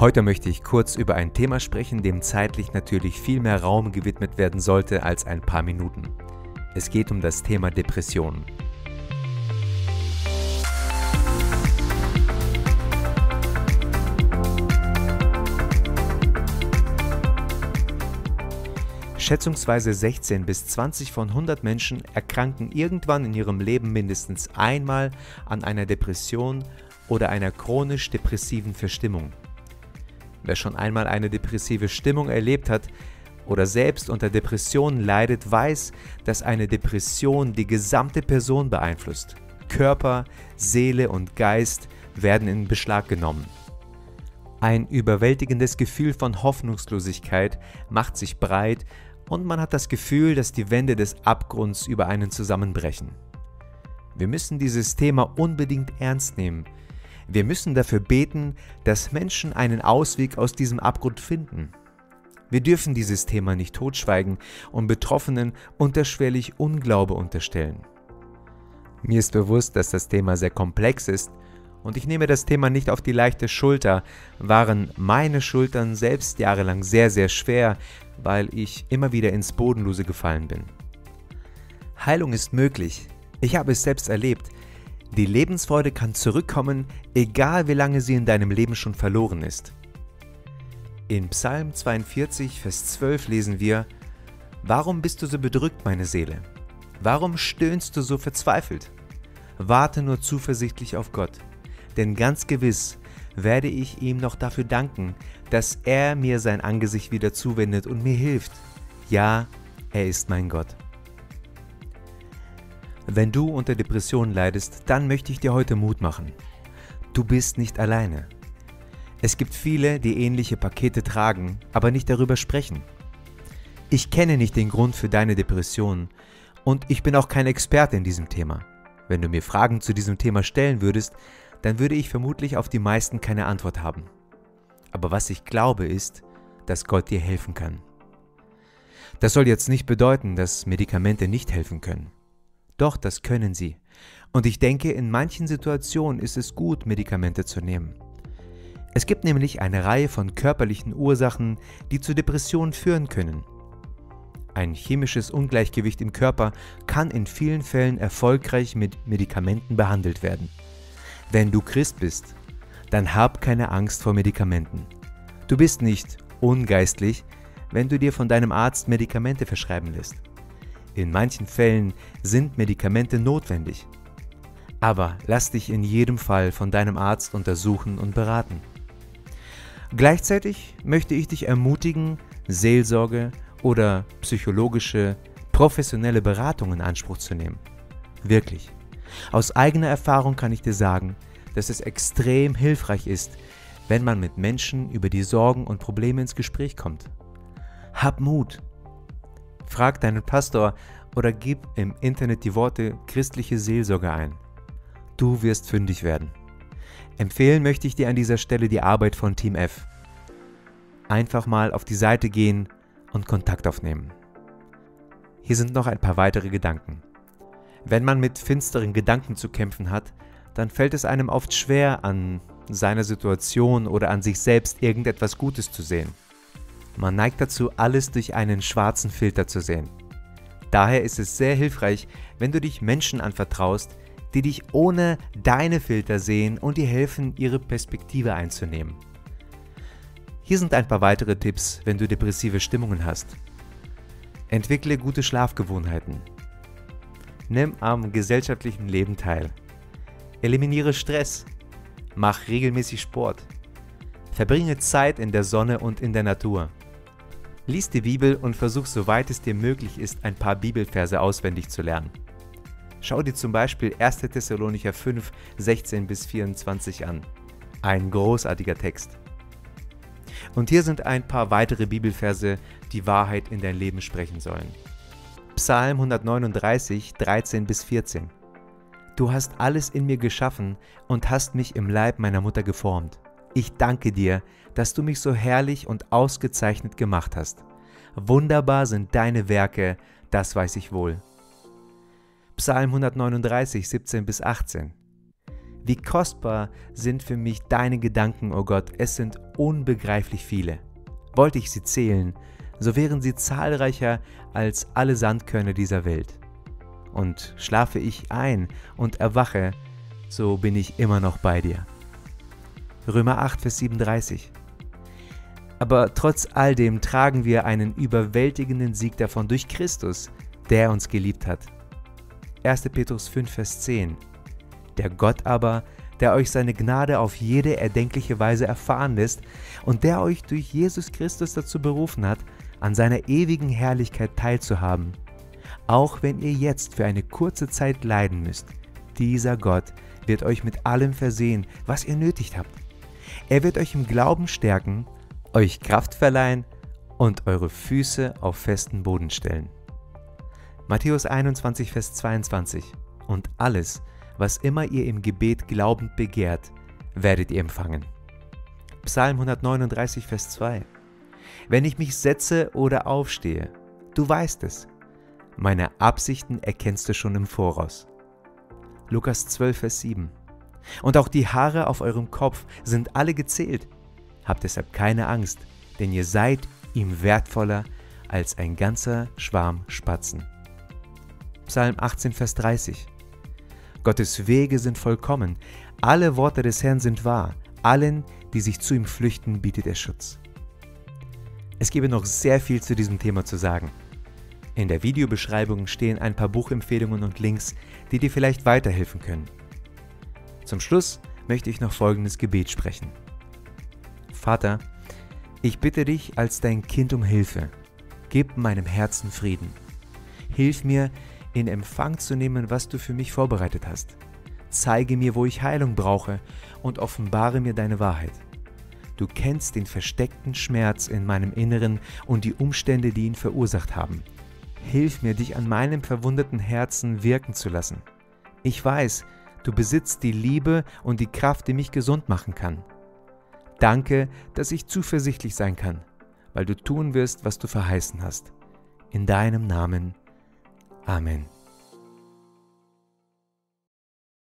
Heute möchte ich kurz über ein Thema sprechen, dem zeitlich natürlich viel mehr Raum gewidmet werden sollte als ein paar Minuten. Es geht um das Thema Depressionen. Schätzungsweise 16 bis 20 von 100 Menschen erkranken irgendwann in ihrem Leben mindestens einmal an einer Depression oder einer chronisch depressiven Verstimmung. Wer schon einmal eine depressive Stimmung erlebt hat oder selbst unter Depressionen leidet, weiß, dass eine Depression die gesamte Person beeinflusst. Körper, Seele und Geist werden in Beschlag genommen. Ein überwältigendes Gefühl von Hoffnungslosigkeit macht sich breit und man hat das Gefühl, dass die Wände des Abgrunds über einen zusammenbrechen. Wir müssen dieses Thema unbedingt ernst nehmen, wir müssen dafür beten, dass Menschen einen Ausweg aus diesem Abgrund finden. Wir dürfen dieses Thema nicht totschweigen und Betroffenen unterschwellig Unglaube unterstellen. Mir ist bewusst, dass das Thema sehr komplex ist und ich nehme das Thema nicht auf die leichte Schulter, waren meine Schultern selbst jahrelang sehr, sehr schwer, weil ich immer wieder ins Bodenlose gefallen bin. Heilung ist möglich. Ich habe es selbst erlebt. Die Lebensfreude kann zurückkommen, egal wie lange sie in deinem Leben schon verloren ist. In Psalm 42, Vers 12 lesen wir, Warum bist du so bedrückt, meine Seele? Warum stöhnst du so verzweifelt? Warte nur zuversichtlich auf Gott, denn ganz gewiss werde ich ihm noch dafür danken, dass er mir sein Angesicht wieder zuwendet und mir hilft. Ja, er ist mein Gott. Wenn du unter Depressionen leidest, dann möchte ich dir heute Mut machen. Du bist nicht alleine. Es gibt viele, die ähnliche Pakete tragen, aber nicht darüber sprechen. Ich kenne nicht den Grund für deine Depression und ich bin auch kein Experte in diesem Thema. Wenn du mir Fragen zu diesem Thema stellen würdest, dann würde ich vermutlich auf die meisten keine Antwort haben. Aber was ich glaube ist, dass Gott dir helfen kann. Das soll jetzt nicht bedeuten, dass Medikamente nicht helfen können. Doch, das können sie. Und ich denke, in manchen Situationen ist es gut, Medikamente zu nehmen. Es gibt nämlich eine Reihe von körperlichen Ursachen, die zu Depressionen führen können. Ein chemisches Ungleichgewicht im Körper kann in vielen Fällen erfolgreich mit Medikamenten behandelt werden. Wenn du Christ bist, dann hab keine Angst vor Medikamenten. Du bist nicht ungeistlich, wenn du dir von deinem Arzt Medikamente verschreiben lässt. In manchen Fällen sind Medikamente notwendig. Aber lass dich in jedem Fall von deinem Arzt untersuchen und beraten. Gleichzeitig möchte ich dich ermutigen, Seelsorge oder psychologische, professionelle Beratung in Anspruch zu nehmen. Wirklich. Aus eigener Erfahrung kann ich dir sagen, dass es extrem hilfreich ist, wenn man mit Menschen über die Sorgen und Probleme ins Gespräch kommt. Hab Mut, Frag deinen Pastor oder gib im Internet die Worte christliche Seelsorge ein. Du wirst fündig werden. Empfehlen möchte ich dir an dieser Stelle die Arbeit von Team F. Einfach mal auf die Seite gehen und Kontakt aufnehmen. Hier sind noch ein paar weitere Gedanken. Wenn man mit finsteren Gedanken zu kämpfen hat, dann fällt es einem oft schwer, an seiner Situation oder an sich selbst irgendetwas Gutes zu sehen. Man neigt dazu, alles durch einen schwarzen Filter zu sehen. Daher ist es sehr hilfreich, wenn du dich Menschen anvertraust, die dich ohne deine Filter sehen und dir helfen, ihre Perspektive einzunehmen. Hier sind ein paar weitere Tipps, wenn du depressive Stimmungen hast. Entwickle gute Schlafgewohnheiten. Nimm am gesellschaftlichen Leben teil. Eliminiere Stress. Mach regelmäßig Sport. Verbringe Zeit in der Sonne und in der Natur. Lies die Bibel und versuch soweit es dir möglich ist, ein paar Bibelverse auswendig zu lernen. Schau dir zum Beispiel 1. Thessalonicher 5, 16 bis 24 an. Ein großartiger Text. Und hier sind ein paar weitere Bibelverse, die Wahrheit in dein Leben sprechen sollen. Psalm 139, 13 bis 14. Du hast alles in mir geschaffen und hast mich im Leib meiner Mutter geformt. Ich danke dir, dass du mich so herrlich und ausgezeichnet gemacht hast. Wunderbar sind deine Werke, das weiß ich wohl. Psalm 139, 17 bis 18. Wie kostbar sind für mich deine Gedanken, o oh Gott, es sind unbegreiflich viele. Wollte ich sie zählen, so wären sie zahlreicher als alle Sandkörner dieser Welt. Und schlafe ich ein und erwache, so bin ich immer noch bei dir. Römer 8, Vers 37. Aber trotz all dem tragen wir einen überwältigenden Sieg davon durch Christus, der uns geliebt hat. 1. Petrus 5, Vers 10. Der Gott aber, der euch seine Gnade auf jede erdenkliche Weise erfahren lässt und der euch durch Jesus Christus dazu berufen hat, an seiner ewigen Herrlichkeit teilzuhaben, auch wenn ihr jetzt für eine kurze Zeit leiden müsst. Dieser Gott wird euch mit allem versehen, was ihr nötig habt. Er wird euch im Glauben stärken, euch Kraft verleihen und eure Füße auf festen Boden stellen. Matthäus 21, Vers 22 Und alles, was immer ihr im Gebet glaubend begehrt, werdet ihr empfangen. Psalm 139, Vers 2 Wenn ich mich setze oder aufstehe, du weißt es. Meine Absichten erkennst du schon im Voraus. Lukas 12, Vers 7 Und auch die Haare auf eurem Kopf sind alle gezählt. Habt deshalb keine Angst, denn ihr seid ihm wertvoller als ein ganzer Schwarm Spatzen. Psalm 18, Vers 30 Gottes Wege sind vollkommen, alle Worte des Herrn sind wahr, allen, die sich zu ihm flüchten, bietet er Schutz. Es gäbe noch sehr viel zu diesem Thema zu sagen. In der Videobeschreibung stehen ein paar Buchempfehlungen und Links, die dir vielleicht weiterhelfen können. Zum Schluss möchte ich noch folgendes Gebet sprechen. Vater, ich bitte dich als dein Kind um Hilfe. Gib meinem Herzen Frieden. Hilf mir, in Empfang zu nehmen, was du für mich vorbereitet hast. Zeige mir, wo ich Heilung brauche und offenbare mir deine Wahrheit. Du kennst den versteckten Schmerz in meinem Inneren und die Umstände, die ihn verursacht haben. Hilf mir, dich an meinem verwundeten Herzen wirken zu lassen. Ich weiß, du besitzt die Liebe und die Kraft, die mich gesund machen kann. Danke, dass ich zuversichtlich sein kann, weil du tun wirst, was du verheißen hast. In deinem Namen. Amen.